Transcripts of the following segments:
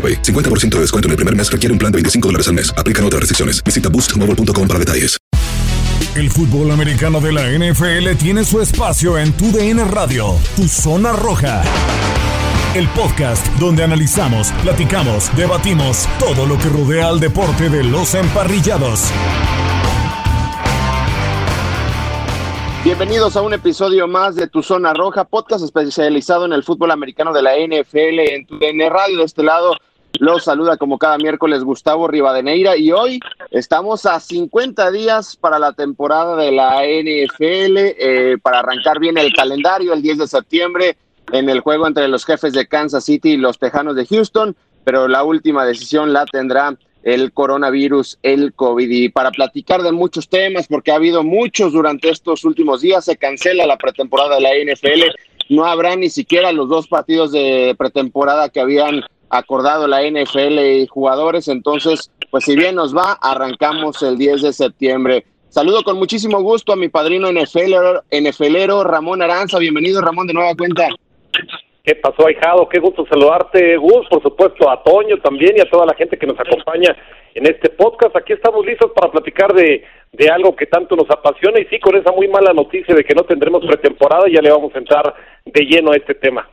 AroPay. 50% de descuento en el primer mes requiere un plan de 25 dólares al mes. Aplican otras restricciones. Visita boostmobile.com para detalles. El fútbol americano de la NFL tiene su espacio en Tu DN Radio, Tu Zona Roja. El podcast donde analizamos, platicamos, debatimos todo lo que rodea al deporte de los emparrillados. Bienvenidos a un episodio más de Tu Zona Roja, podcast especializado en el fútbol americano de la NFL en Tu DN Radio. De este lado los saluda como cada miércoles Gustavo Rivadeneira y hoy estamos a 50 días para la temporada de la NFL, eh, para arrancar bien el calendario el 10 de septiembre en el juego entre los jefes de Kansas City y los Tejanos de Houston, pero la última decisión la tendrá el coronavirus, el COVID. Y para platicar de muchos temas, porque ha habido muchos durante estos últimos días, se cancela la pretemporada de la NFL, no habrá ni siquiera los dos partidos de pretemporada que habían acordado la NFL y jugadores, entonces, pues si bien nos va, arrancamos el 10 de septiembre. Saludo con muchísimo gusto a mi padrino NFLero, NFLero Ramón Aranza. Bienvenido, Ramón, de nueva cuenta. ¿Qué pasó, ahijado? Qué gusto saludarte, Gus, por supuesto, a Toño también y a toda la gente que nos acompaña en este podcast. Aquí estamos listos para platicar de, de algo que tanto nos apasiona y sí, con esa muy mala noticia de que no tendremos pretemporada, ya le vamos a entrar de lleno a este tema.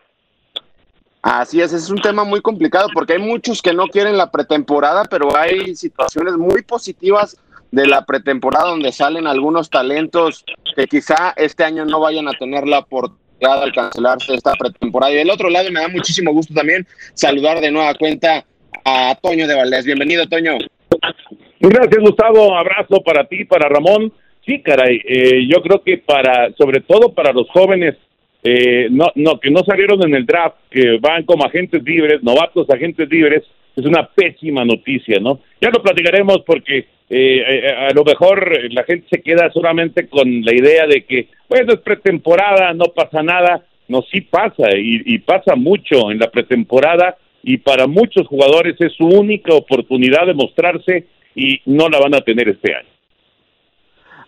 Así es, es un tema muy complicado porque hay muchos que no quieren la pretemporada, pero hay situaciones muy positivas de la pretemporada donde salen algunos talentos que quizá este año no vayan a tener la oportunidad al cancelarse esta pretemporada. Y del otro lado me da muchísimo gusto también saludar de nueva cuenta a Toño de Valdés. Bienvenido, Toño. Gracias, Gustavo. Abrazo para ti, para Ramón. Sí, caray, eh, yo creo que para, sobre todo para los jóvenes eh, no, no, que no salieron en el draft, que van como agentes libres, novatos agentes libres, es una pésima noticia, ¿no? Ya lo platicaremos porque eh, eh, a lo mejor la gente se queda solamente con la idea de que, bueno, es pretemporada, no pasa nada. No, sí pasa y, y pasa mucho en la pretemporada y para muchos jugadores es su única oportunidad de mostrarse y no la van a tener este año.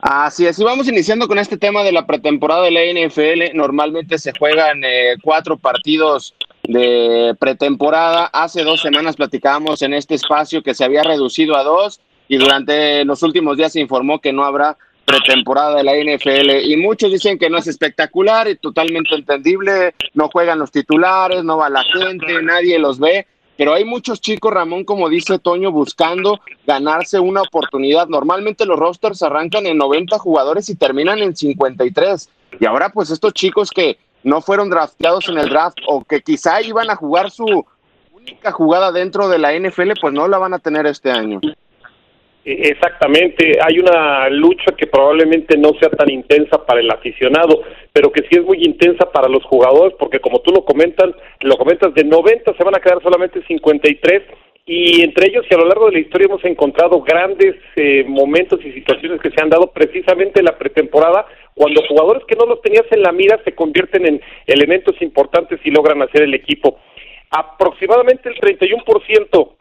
Así es, y vamos iniciando con este tema de la pretemporada de la NFL. Normalmente se juegan eh, cuatro partidos de pretemporada. Hace dos semanas platicábamos en este espacio que se había reducido a dos y durante los últimos días se informó que no habrá pretemporada de la NFL y muchos dicen que no es espectacular y totalmente entendible, no juegan los titulares, no va la gente, nadie los ve, pero hay muchos chicos, Ramón, como dice Toño, buscando ganarse una oportunidad. Normalmente los rosters arrancan en 90 jugadores y terminan en 53. Y ahora pues estos chicos que no fueron drafteados en el draft o que quizá iban a jugar su única jugada dentro de la NFL, pues no la van a tener este año. E, exactamente, hay una lucha que probablemente no sea tan intensa para el aficionado, pero que sí es muy intensa para los jugadores, porque como tú lo comentas, lo comentas, de 90 se van a quedar solamente 53 y entre ellos y a lo largo de la historia hemos encontrado grandes eh, momentos y situaciones que se han dado precisamente en la pretemporada cuando jugadores que no los tenías en la mira se convierten en elementos importantes y logran hacer el equipo. Aproximadamente el 31%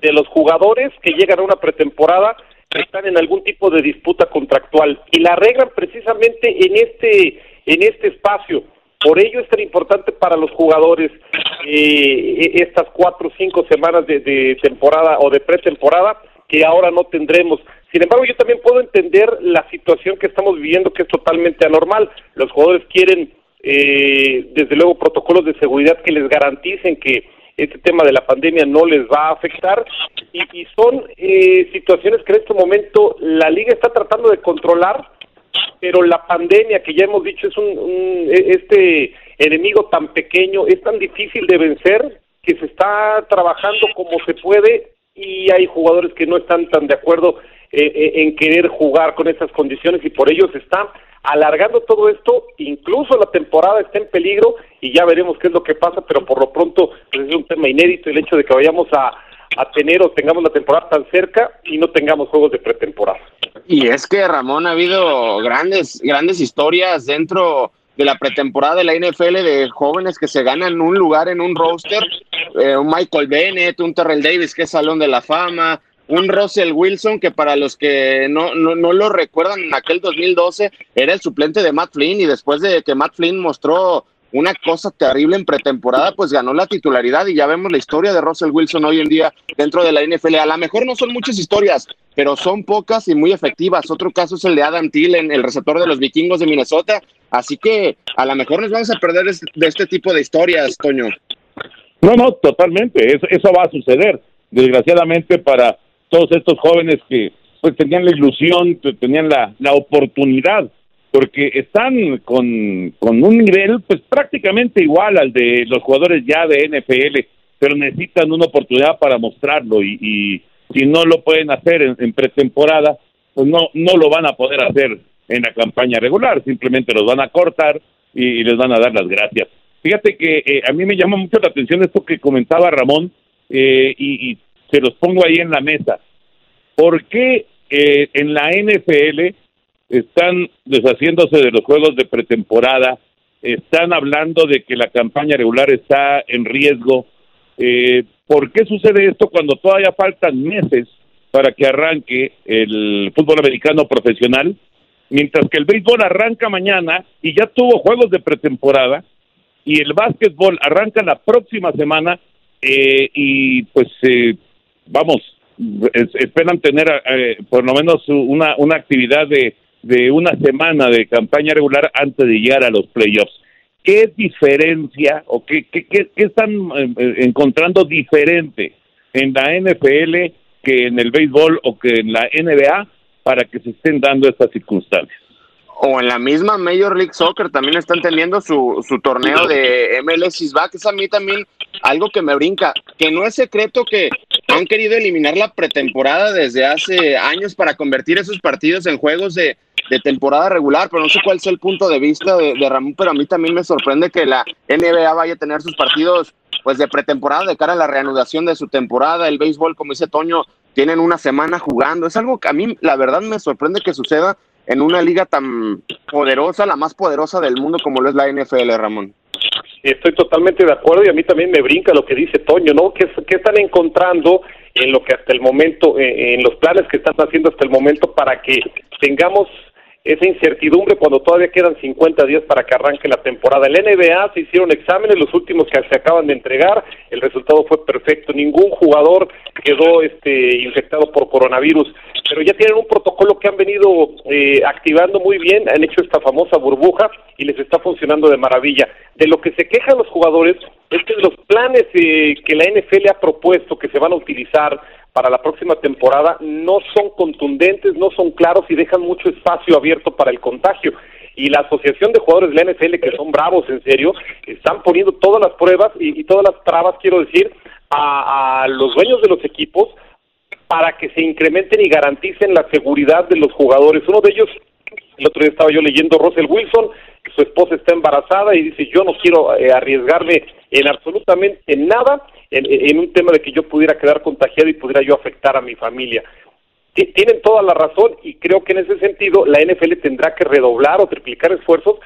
de los jugadores que llegan a una pretemporada están en algún tipo de disputa contractual y la arreglan precisamente en este en este espacio. Por ello es tan importante para los jugadores eh, estas cuatro o cinco semanas de, de temporada o de pretemporada que ahora no tendremos. Sin embargo, yo también puedo entender la situación que estamos viviendo, que es totalmente anormal. Los jugadores quieren, eh, desde luego, protocolos de seguridad que les garanticen que este tema de la pandemia no les va a afectar. Y, y son eh, situaciones que en este momento la liga está tratando de controlar, pero la pandemia, que ya hemos dicho es un, un este enemigo tan pequeño, es tan difícil de vencer que se está trabajando como se puede y hay jugadores que no están tan de acuerdo eh, eh, en querer jugar con estas condiciones y por ello se está alargando todo esto, incluso la temporada está en peligro y ya veremos qué es lo que pasa, pero por lo pronto pues, es un tema inédito el hecho de que vayamos a, tener o tengamos la temporada tan cerca y no tengamos juegos de pretemporada. Y es que Ramón ha habido grandes grandes historias dentro de la pretemporada de la NFL de jóvenes que se ganan un lugar en un roster, eh, un Michael Bennett, un Terrell Davis que es Salón de la Fama, un Russell Wilson que para los que no, no, no, lo recuerdan en aquel 2012 era el suplente de Matt Flynn y después de que Matt Flynn mostró una cosa terrible en pretemporada, pues ganó la titularidad y ya vemos la historia de Russell Wilson hoy en día dentro de la NFL. A lo mejor no son muchas historias, pero son pocas y muy efectivas. Otro caso es el de Adam Thielen, el receptor de los vikingos de Minnesota. Así que a lo mejor nos vamos a perder de este tipo de historias, Toño. No, no, totalmente. Eso, eso va a suceder. Desgraciadamente para todos estos jóvenes que pues tenían la ilusión, tenían la, la oportunidad porque están con, con un nivel pues prácticamente igual al de los jugadores ya de NFL, pero necesitan una oportunidad para mostrarlo y, y si no lo pueden hacer en, pretemporada, pues no, no lo van a poder hacer en la campaña regular, simplemente los van a cortar y, les van a dar las gracias. Fíjate que eh, a mí me llama mucho la atención esto que comentaba Ramón eh, y, y, se los pongo ahí en la mesa. ¿Por qué eh, en la NFL están deshaciéndose de los juegos de pretemporada, están hablando de que la campaña regular está en riesgo. Eh, ¿Por qué sucede esto cuando todavía faltan meses para que arranque el fútbol americano profesional? Mientras que el béisbol arranca mañana y ya tuvo juegos de pretemporada y el básquetbol arranca la próxima semana eh, y pues eh, vamos, esperan tener eh, por lo menos una, una actividad de de una semana de campaña regular antes de llegar a los playoffs. ¿Qué diferencia o qué, qué, qué, están eh, eh, encontrando diferente en la NFL que en el béisbol o que en la NBA para que se estén dando estas circunstancias? o en la misma Major League Soccer también están teniendo su, su torneo de MLS Back. Es a mí también algo que me brinca, que no es secreto que han querido eliminar la pretemporada desde hace años para convertir esos partidos en juegos de, de temporada regular, pero no sé cuál es el punto de vista de, de, Ramón, pero a mí también me sorprende que la NBA vaya a tener sus partidos pues de pretemporada de cara a la reanudación de su temporada, el béisbol, como dice Toño, tienen una semana jugando, es algo que a mí la verdad me sorprende que suceda en una liga tan poderosa, la más poderosa del mundo como lo es la NFL, Ramón. Estoy totalmente de acuerdo y a mí también me brinca lo que dice Toño, ¿no? ¿Qué, están encontrando en lo que hasta el momento, eh, en los planes que están haciendo hasta el momento para que tengamos esa incertidumbre cuando todavía quedan 50 días para que arranque la temporada. En la NBA se hicieron exámenes, los últimos que se acaban de entregar, el resultado fue perfecto, ningún jugador quedó este infectado por coronavirus, pero ya tienen un protocolo que han venido eh, activando muy bien, han hecho esta famosa burbuja y les está funcionando de maravilla. De lo que se quejan los jugadores es que los planes eh, que la NFL ha propuesto que se van a utilizar para la próxima temporada no son contundentes, no son claros y dejan mucho espacio abierto para el contagio. Y la Asociación de Jugadores de la NFL, que son bravos en serio, están poniendo todas las pruebas y, y todas las trabas, quiero decir, a, a los dueños de los equipos para que se incrementen y garanticen la seguridad de los jugadores. Uno de ellos, el otro día estaba yo leyendo Russell Wilson, que su esposa está embarazada y dice, yo no quiero eh, arriesgarme en absolutamente nada en, un tema de que yo pudiera quedar contagiado y pudiera yo afectar a mi familia tienen toda la razón y creo que en ese sentido la NFL tendrá que redoblar o triplicar esfuerzos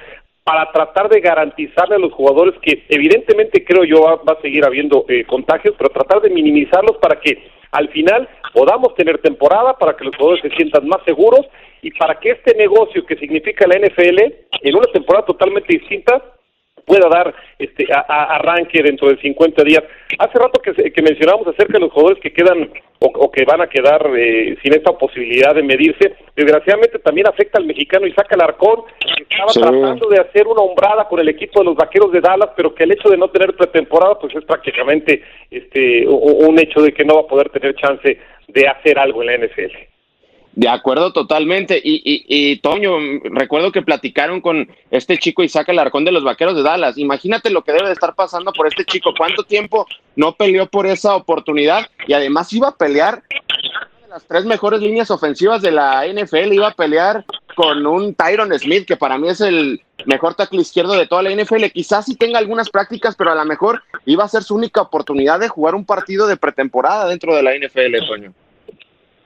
para tratar de garantizarle a los jugadores que evidentemente creo yo va, a seguir habiendo eh, contagios, pero tratar de minimizarlos para que al final podamos tener temporada, para que los jugadores se sientan más seguros y para que este negocio que significa la NFL en una temporada totalmente distinta pueda dar este arranque dentro de 50 días. Hace rato que, que mencionamos acerca de los jugadores que quedan o, que van a quedar eh, sin esta posibilidad de medirse, desgraciadamente también afecta al mexicano Isaac Alarcón, que estaba tratando de hacer una hombrada con el equipo de los Vaqueros de Dallas, pero que el hecho de no tener pretemporada pues es prácticamente este un hecho de que no va a poder tener chance de hacer algo en la NFL. De acuerdo totalmente. Y, y, y, Toño, recuerdo que platicaron con este chico Isaac Alarcón de los Vaqueros de Dallas. Imagínate lo que debe de estar pasando por este chico. ¿Cuánto tiempo no peleó por esa oportunidad? Y además iba a pelear de las tres mejores líneas ofensivas de la NFL. Iba a pelear con un Tyron Smith, que para mí es el mejor tackle izquierdo de toda la NFL. Quizás sí tenga algunas prácticas, pero a lo mejor iba a ser su única oportunidad de jugar un partido de pretemporada dentro de la NFL, Toño.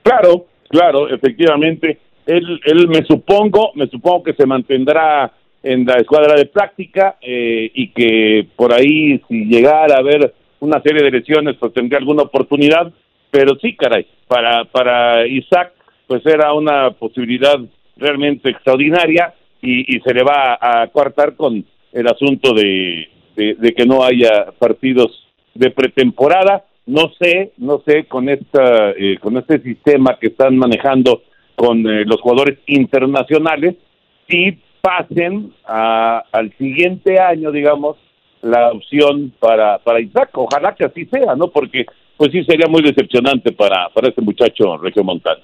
Claro, Claro, efectivamente. Él, él me supongo, me supongo que se mantendrá en la escuadra de práctica eh, y que por ahí si llegara a haber una serie de lesiones pues tendría alguna oportunidad, pero sí, caray, para, para Isaac pues era una posibilidad realmente extraordinaria y, y se le va a, coartar con el asunto de, de que no haya partidos de pretemporada no sé, no sé con esta, eh, con este sistema que están manejando con eh, los jugadores internacionales, si pasen a, al siguiente año, digamos, la opción para, para Isaac. Ojalá que así sea, ¿no? Porque pues sí sería muy decepcionante para, para este muchacho Regio Montano.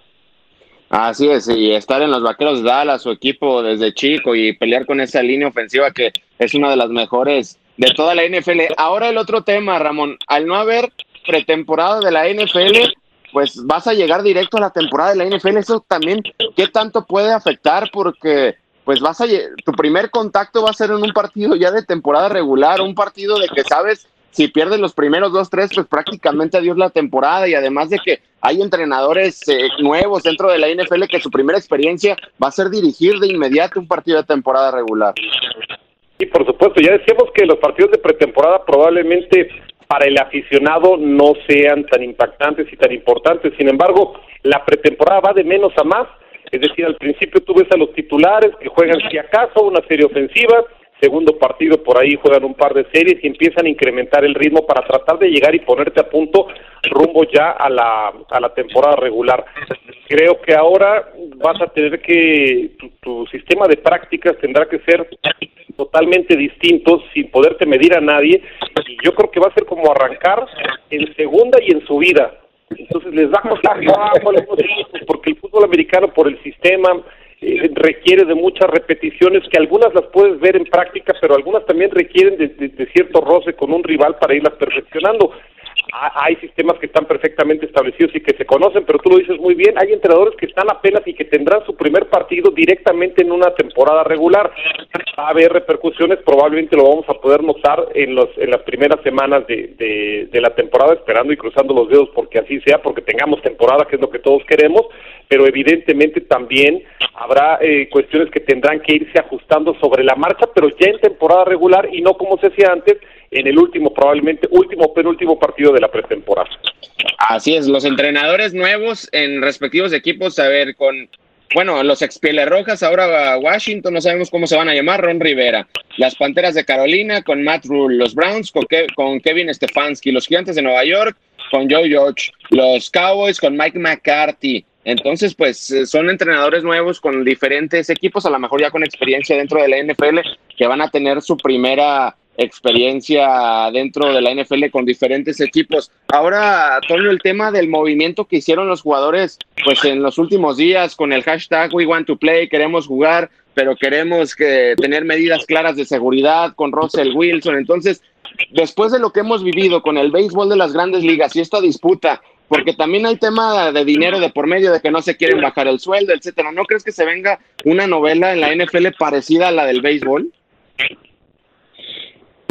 Así es, y estar en los vaqueros de Dallas, su equipo desde chico y pelear con esa línea ofensiva que es una de las mejores de toda la NFL. Ahora el otro tema, Ramón, al no haber pretemporada de la NFL, pues vas a llegar directo a la temporada de la NFL. Eso también, ¿qué tanto puede afectar? Porque pues vas a tu primer contacto va a ser en un partido ya de temporada regular, un partido de que sabes si pierdes los primeros dos, tres, pues prácticamente adiós la temporada y además de que hay entrenadores eh, nuevos dentro de la NFL que su primera experiencia va a ser dirigir de inmediato un partido de temporada regular. Y por supuesto, ya decíamos que los partidos de pretemporada probablemente para el aficionado no sean tan impactantes y tan importantes. Sin embargo, la pretemporada va de menos a más. Es decir, al principio tú ves a los titulares que juegan si acaso una serie ofensiva, segundo partido por ahí juegan un par de series y empiezan a incrementar el ritmo para tratar de llegar y ponerte a punto rumbo ya a la, a la temporada regular. Creo que ahora vas a tener que, tu, tu sistema de prácticas tendrá que ser totalmente distinto sin poderte medir a nadie y yo creo que va a ser como arrancar en segunda y en subida. Entonces les va a costar porque el fútbol americano por el sistema eh, requiere de muchas repeticiones que algunas las puedes ver en práctica, pero algunas también requieren de cierto roce con un rival para irlas perfeccionando hay sistemas que están perfectamente establecidos y que se conocen, pero tú lo dices muy bien, hay entrenadores que están apenas y que tendrán su primer partido directamente en una temporada regular. Va a haber repercusiones, probablemente lo vamos a poder notar en, los, en las primeras semanas de, de, la temporada, esperando y cruzando los dedos porque así sea, porque tengamos temporada, que es lo que todos queremos, pero evidentemente también habrá eh, cuestiones que tendrán que irse ajustando sobre la marcha, pero ya en temporada regular y no como se hacía antes, en el último, probablemente último penúltimo partido de la pretemporada. Así es, los entrenadores nuevos en respectivos equipos, a ver, con, bueno, los ex Rojas, ahora Washington, no sabemos cómo se van a llamar, Ron Rivera, las Panteras de Carolina con Matt Rule, los Browns con, con Kevin Stefanski, los Gigantes de Nueva York con Joe George, los Cowboys con Mike McCarthy. Entonces, pues eh, son entrenadores nuevos con diferentes equipos, a lo mejor ya con experiencia dentro de la NFL, que van a tener su primera experiencia dentro de la NFL con diferentes equipos. Ahora, Antonio, el tema del movimiento que hicieron los jugadores, pues en los últimos días con el hashtag We Want to Play, queremos jugar, pero queremos que tener medidas claras de seguridad con Russell Wilson. Entonces, después de lo que hemos vivido con el béisbol de las grandes ligas y esta disputa porque también hay tema de dinero de por medio, de que no se quieren bajar el sueldo, etcétera. ¿No crees que se venga una novela en la NFL parecida a la del béisbol?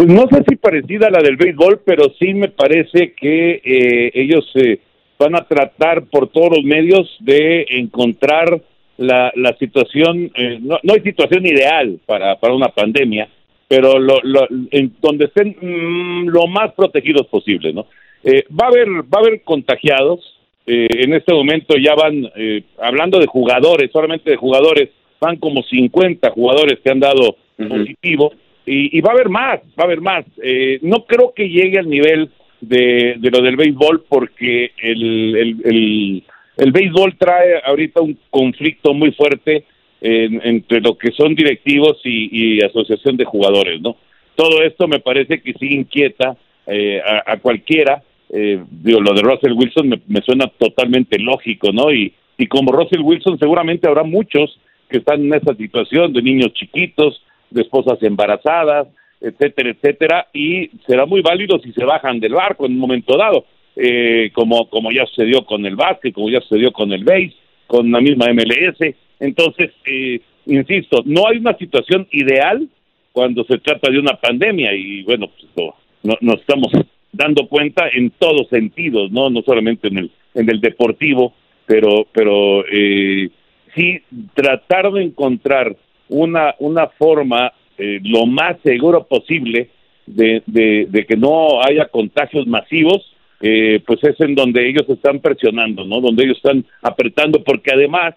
Pues no sé si parecida a la del béisbol, pero sí me parece que eh, ellos eh, van a tratar por todos los medios de encontrar la, la situación, eh, no, no hay situación ideal para, para una pandemia, pero lo, lo, en donde estén mm, lo más protegidos posible, ¿no? Eh, va a haber va a haber contagiados. Eh, en este momento ya van eh, hablando de jugadores, solamente de jugadores, van como 50 jugadores que han dado positivo y, y, va a haber más, va a haber más. Eh, no creo que llegue al nivel de, de lo del béisbol porque el, el, el, béisbol trae ahorita un conflicto muy fuerte en, entre lo que son directivos y, asociación de jugadores, ¿no? Todo esto me parece que sí inquieta eh, a, a, cualquiera. Eh, digo, lo de Russell Wilson me, me, suena totalmente lógico, ¿no? Y, y como Russell Wilson seguramente habrá muchos que están en esa situación de niños chiquitos, de esposas embarazadas, etcétera, etcétera, y será muy válido si se bajan del barco en un momento dado, eh, como, como ya sucedió con el básquet, como ya sucedió con el base, con la misma MLS, entonces, eh, insisto, no hay una situación ideal cuando se trata de una pandemia y bueno, pues no, no, nos estamos dando cuenta en todos sentidos, no no solamente en el en el deportivo, pero pero eh, sí tratar de encontrar una una forma eh, lo más seguro posible de, de, de, que no haya contagios masivos, eh, pues es en donde ellos están presionando, ¿no? Donde ellos están apretando, porque además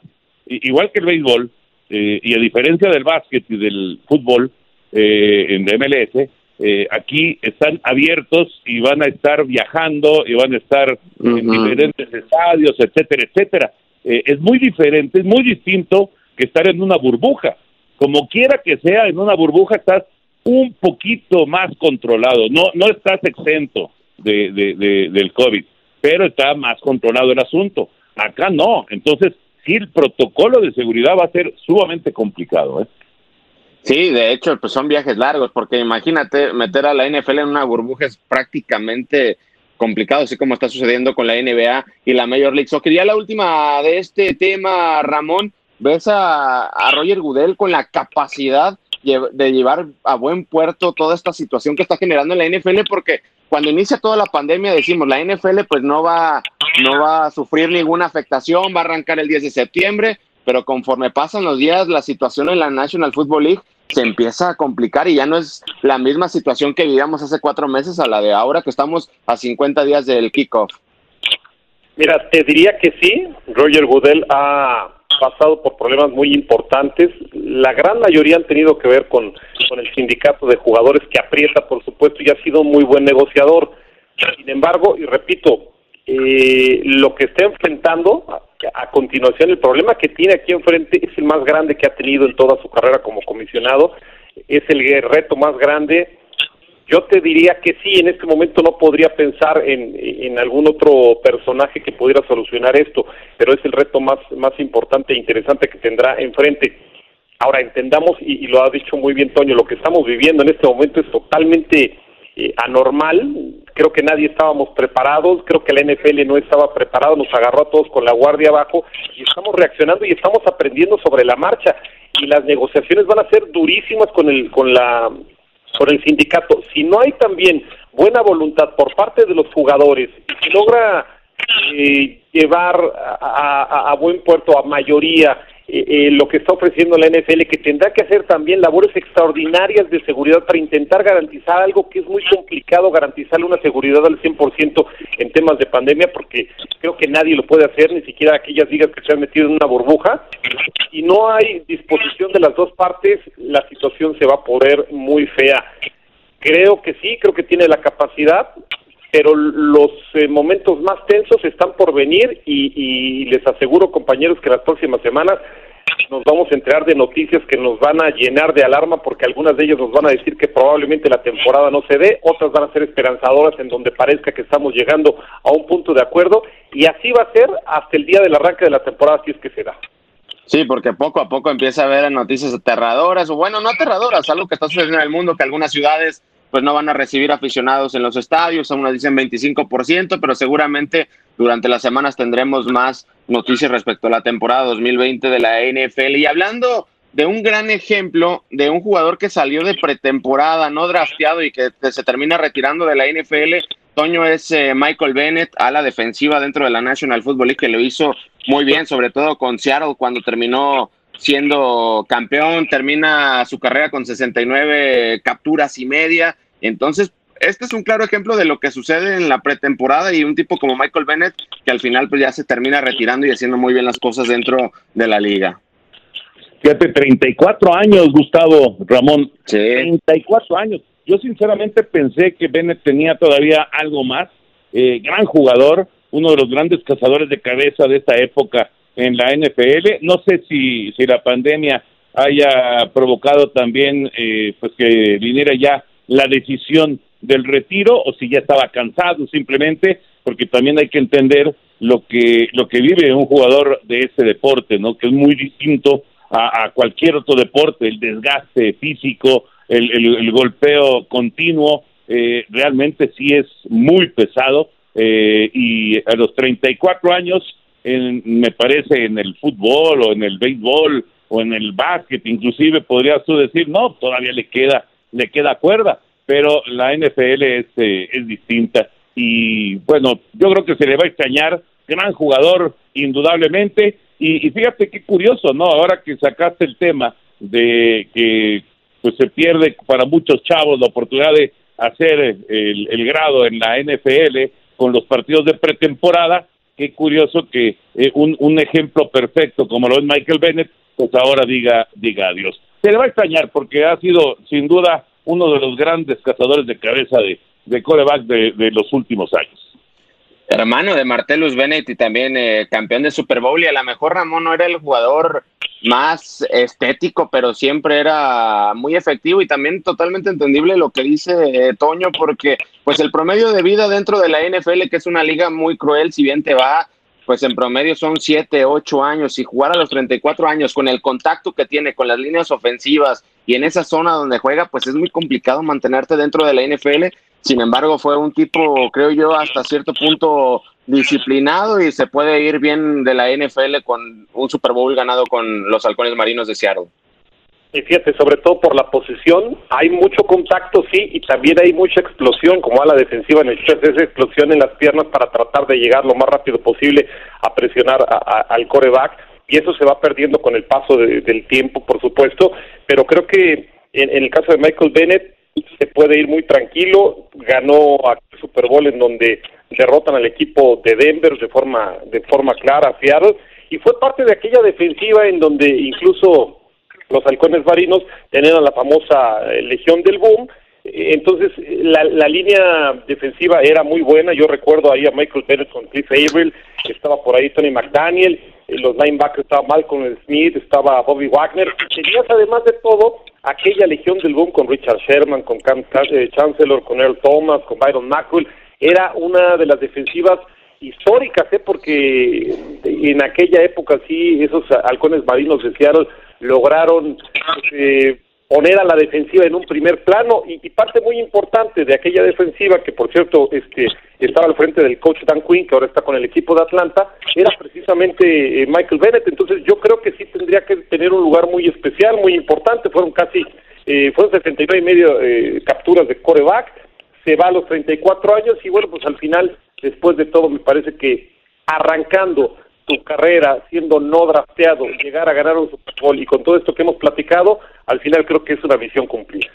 igual que el béisbol, eh, y a diferencia del básquet y del fútbol eh, en MLS, eh, aquí están abiertos y van a estar viajando y van a estar uh -huh. en diferentes estadios, etcétera, etcétera. Es muy diferente, es muy distinto que estar en una burbuja. Como quiera que sea, en una burbuja estás un poquito más controlado, no, no estás exento de, de, de, del COVID, pero está más controlado el asunto. Acá no, entonces sí el protocolo de seguridad va a ser sumamente complicado. ¿eh? Sí, de hecho, pues son viajes largos, porque imagínate meter a la NFL en una burbuja es prácticamente complicado, así como está sucediendo con la NBA y la Major League Soccer. Ya la última de este tema, Ramón, ves a, Roger Goodell con la capacidad de llevar a buen puerto toda esta situación que está generando en la NFL, porque cuando inicia toda la pandemia decimos la NFL pues no va, no va a sufrir ninguna afectación, va a arrancar el 10 de septiembre, pero conforme pasan los días la situación en la National Football League se empieza a complicar y ya no es la misma situación que vivíamos hace cuatro meses a la de ahora que estamos a 50 días del kickoff. Mira, te diría que sí, Roger Goodell ha pasado por problemas muy importantes. La gran mayoría han tenido que ver con, con el sindicato de jugadores que aprieta, por supuesto, y ha sido muy buen negociador. Sin embargo, y repito, eh, lo que está enfrentando a, continuación, el problema que tiene aquí enfrente es el más grande que ha tenido en toda su carrera como comisionado, es el reto más grande yo te diría que sí, en este momento no podría pensar en, en algún otro personaje que pudiera solucionar esto, pero es el reto más, más importante e interesante que tendrá enfrente. Ahora entendamos, y, y lo ha dicho muy bien Toño, lo que estamos viviendo en este momento es totalmente eh, anormal, creo que nadie estábamos preparados, creo que la NFL no estaba preparado, nos agarró a todos con la guardia abajo y estamos reaccionando y estamos aprendiendo sobre la marcha y las negociaciones van a ser durísimas con el con la por el sindicato, si no hay también buena voluntad por parte de los jugadores y se logra eh, llevar a, a, buen puerto a mayoría eh, eh, lo que está ofreciendo la NFL, que tendrá que hacer también labores extraordinarias de seguridad para intentar garantizar algo que es muy complicado, garantizarle una seguridad al 100% en temas de pandemia, porque creo que nadie lo puede hacer, ni siquiera aquellas ligas que se han metido en una burbuja, y no hay disposición de las dos partes, la situación se va a poner muy fea. Creo que sí, creo que tiene la capacidad, pero los eh, momentos más tensos están por venir y, les aseguro, compañeros, que las próximas semanas nos vamos a enterar de noticias que nos van a llenar de alarma porque algunas de ellas nos van a decir que probablemente la temporada no se dé, otras van a ser esperanzadoras en donde parezca que estamos llegando a un punto de acuerdo y así va a ser hasta el día del arranque de la temporada si es que se da. Sí, porque poco a poco empieza a haber noticias aterradoras, o bueno, no aterradoras, algo que está sucediendo en el mundo, que algunas ciudades pues no van a recibir aficionados en los estadios, algunas dicen 25%, pero seguramente durante las semanas tendremos más noticias respecto a la temporada 2020 de la NFL. Y hablando de un gran ejemplo de un jugador que salió de pretemporada, no drafteado y que se termina retirando de la NFL, Toño es eh, Michael Bennett a la defensiva dentro de la National Football League que lo hizo muy bien, sobre todo con Seattle cuando terminó siendo campeón, termina su carrera con 69 capturas y media. Entonces, este es un claro ejemplo de lo que sucede en la pretemporada y un tipo como Michael Bennett que al final pues ya se termina retirando y haciendo muy bien las cosas dentro de la liga. Fíjate, 34 años, Gustavo Ramón. Sí. 34 años. Yo sinceramente pensé que Bennett tenía todavía algo más. Eh, gran jugador, uno de los grandes cazadores de cabeza de esta época en la NFL. No sé si, si la pandemia haya provocado también eh, pues que viniera ya la decisión del retiro o si ya estaba cansado simplemente porque también hay que entender lo que lo que vive un jugador de ese deporte no que es muy distinto a, cualquier otro deporte el desgaste físico el, el, golpeo continuo eh, realmente sí es muy pesado eh, y a los 34 años me parece en el fútbol o en el béisbol o en el básquet inclusive podrías tú decir no todavía le queda le queda cuerda pero la NFL es, eh, es distinta y bueno, yo creo que se le va a extrañar, gran jugador indudablemente y, fíjate qué curioso, ¿no? Ahora que sacaste el tema de que pues se pierde para muchos chavos la oportunidad de hacer el, el grado en la NFL con los partidos de pretemporada, qué curioso que eh, un, un ejemplo perfecto como lo es Michael Bennett, pues ahora diga, diga adiós. Se le va a extrañar porque ha sido sin duda uno de los grandes cazadores de cabeza de, de coreback de, de los últimos años. Hermano de Martellus Bennett y también eh, campeón de Super Bowl y a lo mejor Ramón no era el jugador más estético, pero siempre era muy efectivo y también totalmente entendible lo que dice eh, Toño, porque pues el promedio de vida dentro de la NFL, que es una liga muy cruel, si bien te va pues en promedio son 7, 8 años y jugar a los 34 años con el contacto que tiene con las líneas ofensivas y en esa zona donde juega, pues es muy complicado mantenerte dentro de la NFL. Sin embargo, fue un tipo, creo yo, hasta cierto punto disciplinado y se puede ir bien de la NFL con un Super Bowl ganado con los halcones marinos de Seattle. Y fíjate, sobre todo por la posición, hay mucho contacto, sí, y también hay mucha explosión, como a la defensiva en el chef, esa explosión en las piernas para tratar de llegar lo más rápido posible a presionar al coreback, y eso se va perdiendo con el paso del tiempo, por supuesto, pero creo que en, el caso de Michael Bennett se puede ir muy tranquilo, ganó a Super Bowl en donde derrotan al equipo de Denver de forma, de forma clara a y fue parte de aquella defensiva en donde incluso los halcones marinos tenían la famosa eh, Legión del Boom, entonces la, la, línea defensiva era muy buena, yo recuerdo ahí a Michael Bennett con Cliff Averill, estaba por ahí Tony McDaniel, eh, los linebackers estaba Malcolm Smith, estaba Bobby Wagner, tenías además de todo aquella Legión del Boom con Richard Sherman, con Cam Chancellor, con Earl Thomas, con Byron Mackwell, era una de las defensivas históricas, ¿eh? porque en aquella época sí, esos halcones marinos de lograron eh, poner a la defensiva en un primer plano y, parte muy importante de aquella defensiva que por cierto este estaba al frente del coach Dan Quinn que ahora está con el equipo de Atlanta era precisamente eh, Michael Bennett. Entonces yo creo que sí tendría que tener un lugar muy especial muy importante. Fueron casi eh, fueron 79 y medio eh, capturas de coreback. Se va a los 34 años y bueno pues al final después de todo me parece que arrancando tu carrera siendo no drafteado, llegar a ganar un Super Bowl y con todo esto que hemos platicado, al final creo que es una visión cumplida.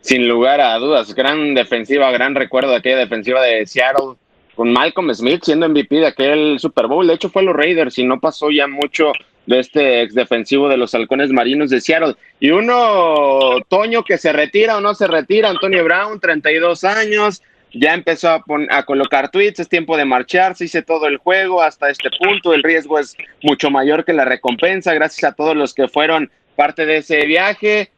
Sin lugar a dudas, gran defensiva, gran recuerdo de aquella defensiva de Seattle con Malcolm Smith siendo MVP de aquel Super Bowl. De hecho, fue los Raiders y no pasó ya mucho de este ex defensivo de los halcones marinos de Seattle. Y uno, Toño, que se retira o no se retira, Antonio Brown, 32 años, ya empezó a, a, colocar tweets, es tiempo de marchar, se hice todo el juego hasta este punto, el riesgo es mucho mayor que la recompensa, gracias a todos los que fueron parte de ese viaje,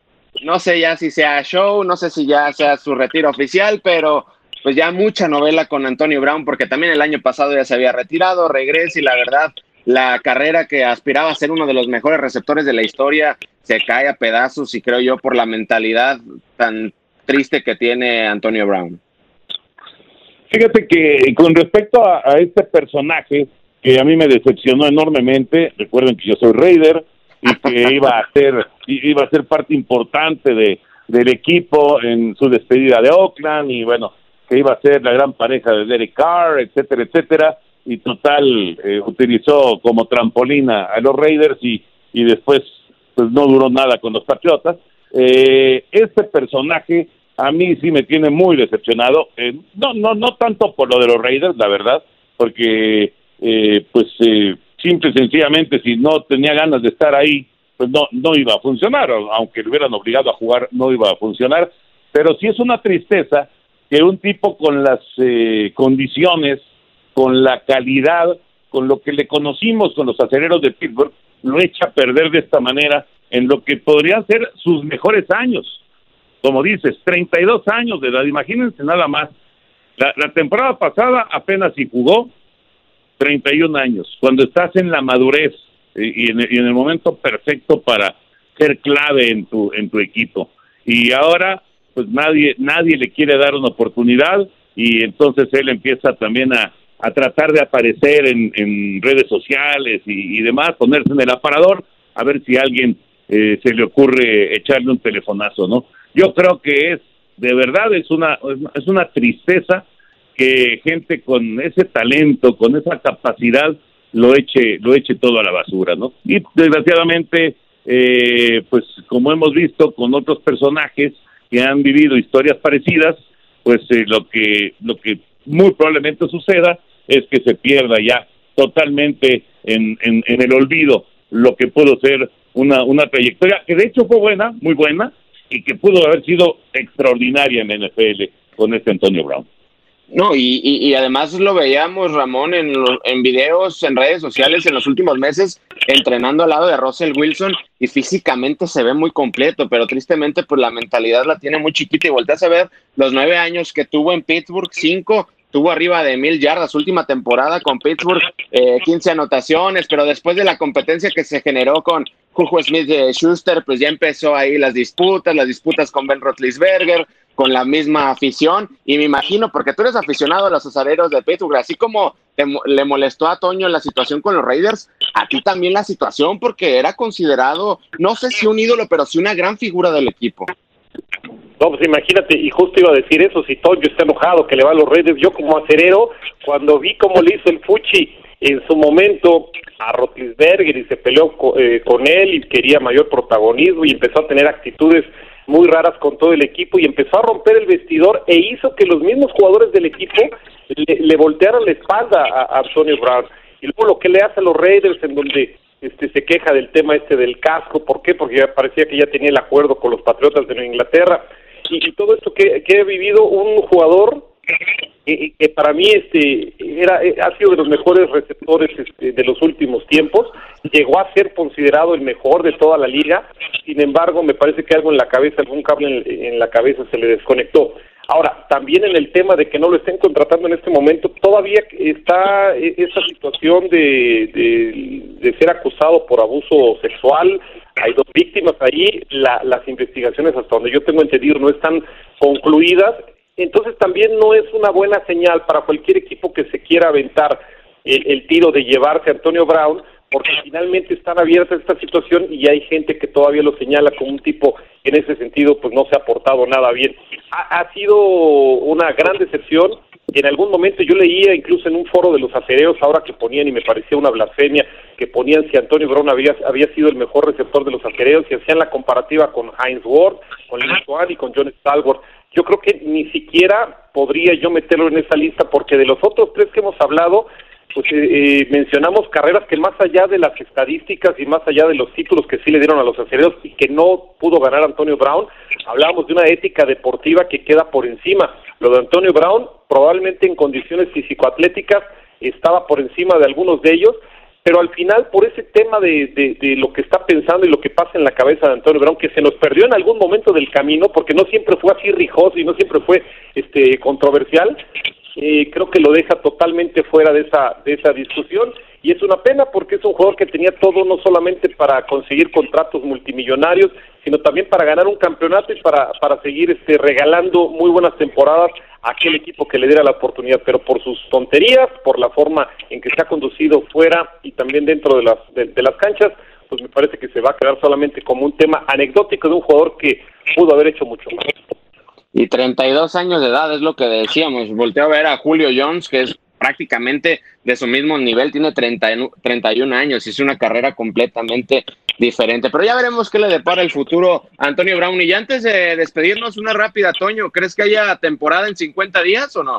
no sé ya si sea show, no sé si ya sea su retiro oficial, pero pues ya mucha novela con Antonio Brown, porque también el año pasado ya se había retirado, regresa y la verdad, la carrera que aspiraba a ser uno de los mejores receptores de la historia se cae a pedazos y creo yo por la mentalidad tan triste que tiene Antonio Brown. Fíjate que con respecto a, este personaje que a mí me decepcionó enormemente, recuerden que yo soy Raider y que iba a ser iba a ser parte importante de del equipo en su despedida de Oakland y bueno, que iba a ser la gran pareja de Derek Carr, etcétera, etcétera, y total eh, utilizó como trampolina a los Raiders y, y después pues no duró nada con los Patriotas. Eh, este personaje a mí sí me tiene muy decepcionado, eh, no, no, no tanto por lo de los Raiders, la verdad, porque eh, pues eh, simple y sencillamente si no tenía ganas de estar ahí, pues no, no iba a funcionar, aunque le hubieran obligado a jugar, no iba a funcionar, pero sí es una tristeza que un tipo con las eh, condiciones, con la calidad, con lo que le conocimos con los acereros de Pittsburgh, lo echa a perder de esta manera en lo que podrían ser sus mejores años. Como dices, 32 años de edad, imagínense nada más. La, temporada pasada apenas si jugó 31 años, cuando estás en la madurez, y en, el momento perfecto para ser clave en tu en tu equipo y ahora pues nadie nadie le quiere dar una oportunidad y entonces él empieza también a, a tratar de aparecer en, redes sociales y, demás ponerse en el aparador a ver si alguien eh, se le ocurre echarle un telefonazo no yo creo que es de verdad es una es una tristeza que gente con ese talento con esa capacidad lo eche, lo eche todo a la basura, ¿no? Y desgraciadamente, eh, pues como hemos visto con otros personajes que han vivido historias parecidas, pues eh, lo que lo que muy probablemente suceda es que se pierda ya totalmente en, en, en el olvido lo que pudo ser una, una trayectoria que de hecho fue buena, muy buena, y que pudo haber sido extraordinaria en NFL con este Antonio Brown. No, y, y, además lo veíamos, Ramón, en, en videos, en redes sociales en los últimos meses, entrenando al lado de Russell Wilson y físicamente se ve muy completo, pero tristemente pues la mentalidad la tiene muy chiquita y volteas a ver los nueve años que tuvo en Pittsburgh, cinco, tuvo arriba de mil yardas, última temporada con Pittsburgh, eh, 15 anotaciones, pero después de la competencia que se generó con Julio Smith de Schuster, pues ya empezó ahí las disputas, las disputas con Ben Roethlisberger, con la misma afición y me imagino, porque tú eres aficionado a los asaderos de Pittsburgh, así como le molestó a Toño la situación con los Raiders, a ti también la situación porque era considerado, no sé si un ídolo, pero sí una gran figura del equipo. No, pues imagínate, y justo iba a decir eso, si Toño está enojado que le va a los Raiders, yo como acerero, cuando vi cómo le hizo el Fuchi en su momento a Rotlisberger y se peleó eh, con él y quería mayor protagonismo y empezó a tener actitudes muy raras con todo el equipo y empezó a romper el vestidor e hizo que los mismos jugadores del equipo le, voltearan la espalda a, Antonio Brown. Y luego lo que le hace a los Raiders en donde este se queja del tema este del casco, ¿por qué? Porque parecía que ya tenía el acuerdo con los Patriotas de Inglaterra. Y, todo esto que, que ha vivido un jugador que, para mí este era eh, ha sido de los mejores receptores este, de los últimos tiempos llegó a ser considerado el mejor de toda la liga sin embargo me parece que algo en la cabeza algún cable en, la cabeza se le desconectó ahora también en el tema de que no lo estén contratando en este momento todavía está e, esa situación de, de, ser acusado por abuso sexual. Hay dos víctimas ahí, la, las investigaciones hasta donde yo tengo entendido no están concluidas. Entonces también no es una buena señal para cualquier equipo que se quiera aventar el, tiro de llevarse a Antonio Brown, porque finalmente están abiertas esta situación y hay gente que todavía lo señala como un tipo en ese sentido pues no se ha portado nada bien. Ha, ha sido una gran decepción. En algún momento yo leía incluso en un foro de los acereos ahora que ponían y me parecía una blasfemia que ponían si Antonio Brown había, había sido el mejor receptor de los acereos y hacían la comparativa con Heinz Ward, con Lynn Swan y con John Stalwart yo creo que ni siquiera podría yo meterlo en esa lista porque de los otros tres que hemos hablado, pues eh, mencionamos carreras que más allá de las estadísticas y más allá de los títulos que sí le dieron a los acereros y que no pudo ganar Antonio Brown, hablábamos de una ética deportiva que queda por encima. Lo de Antonio Brown probablemente en condiciones físico-atléticas estaba por encima de algunos de ellos, pero al final por ese tema de, de, lo que está pensando y lo que pasa en la cabeza de Antonio Brown, que se nos perdió en algún momento del camino, porque no siempre fue así rijoso y no siempre fue este controversial, eh, creo que lo deja totalmente fuera de esa, de esa discusión y es una pena porque es un jugador que tenía todo no solamente para conseguir contratos multimillonarios, sino también para ganar un campeonato y para, para seguir este, regalando muy buenas temporadas a aquel equipo que le diera la oportunidad, pero por sus tonterías, por la forma en que se ha conducido fuera y también dentro de las, de las canchas, pues me parece que se va a quedar solamente como un tema anecdótico de un jugador que pudo haber hecho mucho más. Y 32 años de edad es lo que decíamos. Volteo a ver a Julio Jones, que es prácticamente de su mismo nivel, tiene 30, 31 años, es una carrera completamente diferente. Pero ya veremos qué le depara el futuro Antonio Brown. Y antes de despedirnos, una rápida, Toño, ¿crees que haya temporada en 50 días o no?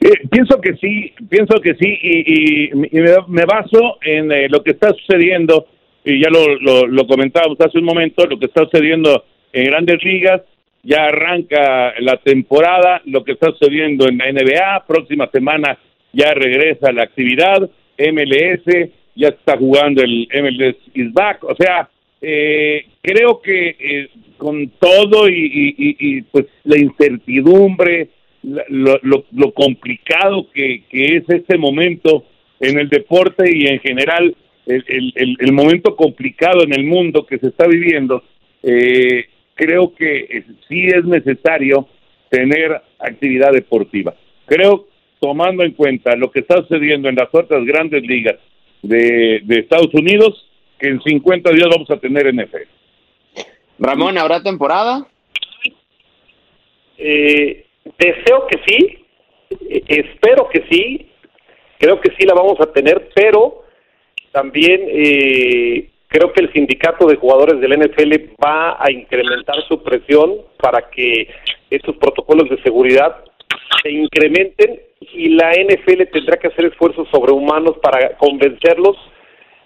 Eh, pienso que sí, pienso que sí, y, me, baso en eh, lo que está sucediendo, y ya lo, lo, lo comentábamos hace un momento, lo que está sucediendo en grandes ligas, ya arranca la temporada, lo que está sucediendo en la NBA, próxima semana ya regresa la actividad, MLS, ya está jugando el MLS is back, o sea, eh, creo que eh, con todo y, pues la incertidumbre, lo, lo, complicado que, que, es este momento en el deporte y en general el, el, el momento complicado en el mundo que se está viviendo, eh, creo que sí es necesario tener actividad deportiva. Creo, tomando en cuenta lo que está sucediendo en las otras grandes ligas de, Estados Unidos, que en 50 días vamos a tener NFL. Ramón, ¿habrá temporada? Eh, deseo que sí, espero que sí, creo que sí la vamos a tener, pero también eh, creo que el sindicato de jugadores del NFL va a incrementar su presión para que estos protocolos de seguridad se incrementen y la NFL tendrá que hacer esfuerzos sobrehumanos para convencerlos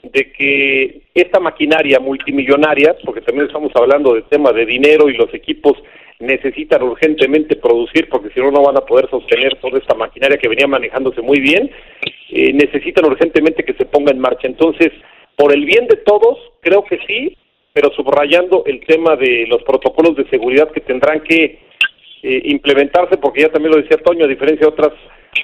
de que esta maquinaria multimillonaria, porque también estamos hablando de tema de dinero y los equipos necesitan urgentemente producir porque si no no van a poder sostener toda esta maquinaria que venía manejándose muy bien, eh, necesitan urgentemente que se ponga en marcha. Entonces, por el bien de todos, creo que sí, pero subrayando el tema de los protocolos de seguridad que tendrán que eh, implementarse, porque ya también lo decía Toño, a diferencia de otras,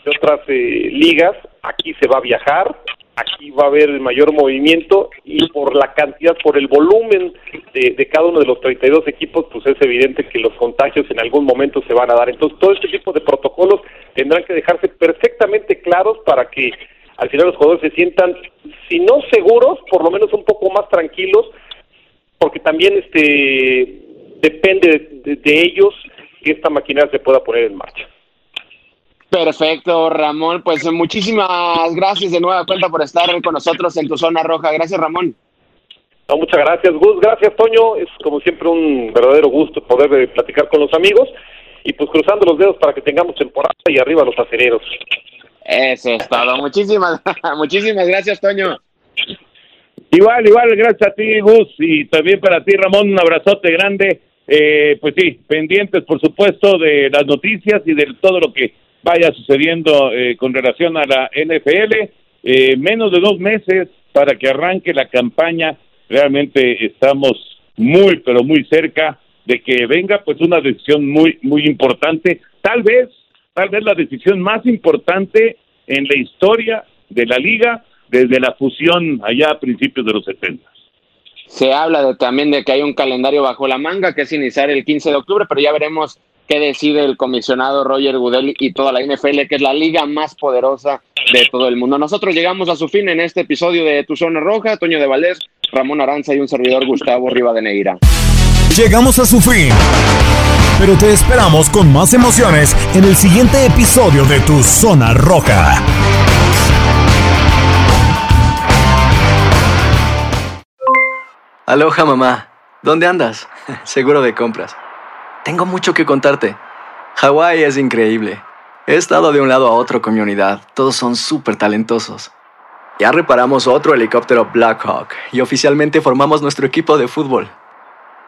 de otras eh, ligas, aquí se va a viajar, aquí va a haber mayor movimiento y por la cantidad, por el volumen de, de, cada uno de los 32 equipos, pues es evidente que los contagios en algún momento se van a dar. Entonces, todo este tipo de protocolos tendrán que dejarse perfectamente claros para que al final los jugadores se sientan, si no seguros, por lo menos un poco más tranquilos, porque también este depende de, ellos que esta maquinaria se pueda poner en marcha. Perfecto, Ramón. Pues muchísimas gracias de nueva cuenta por estar con nosotros en tu zona roja. Gracias, Ramón. No, muchas gracias, Gus. Gracias, Toño. Es como siempre un verdadero gusto poder eh, platicar con los amigos y pues cruzando los dedos para que tengamos temporada y arriba los acereros. Eso es todo. Muchísimas, muchísimas gracias, Toño. Igual, igual, gracias a ti, Gus, y también para ti, Ramón, un abrazote grande. Eh, pues sí, pendientes, por supuesto, de las noticias y de todo lo que vaya sucediendo eh, con relación a la NFL. Eh, menos de dos meses para que arranque la campaña. Realmente estamos muy, pero muy cerca de que venga pues una decisión muy, muy importante. Tal vez tal vez la decisión más importante en la historia de la liga desde la fusión allá a principios de los 70. Se habla también de que hay un calendario bajo la manga que es iniciar el 15 de octubre, pero ya veremos qué decide el comisionado Roger Goodell y toda la NFL, que es la liga más poderosa de todo el mundo. Nosotros llegamos a su fin en este episodio de Tu Zona Roja, Toño de Valdés, Ramón Aranza y un servidor Gustavo Rivadeneira. Llegamos a su fin pero te esperamos con más emociones en el siguiente episodio de Tu Zona Roja. Aloha mamá, ¿dónde andas? Seguro de compras. Tengo mucho que contarte. Hawái es increíble. He estado de un lado a otro con mi unidad. Todos son súper talentosos. Ya reparamos otro helicóptero Blackhawk y oficialmente formamos nuestro equipo de fútbol.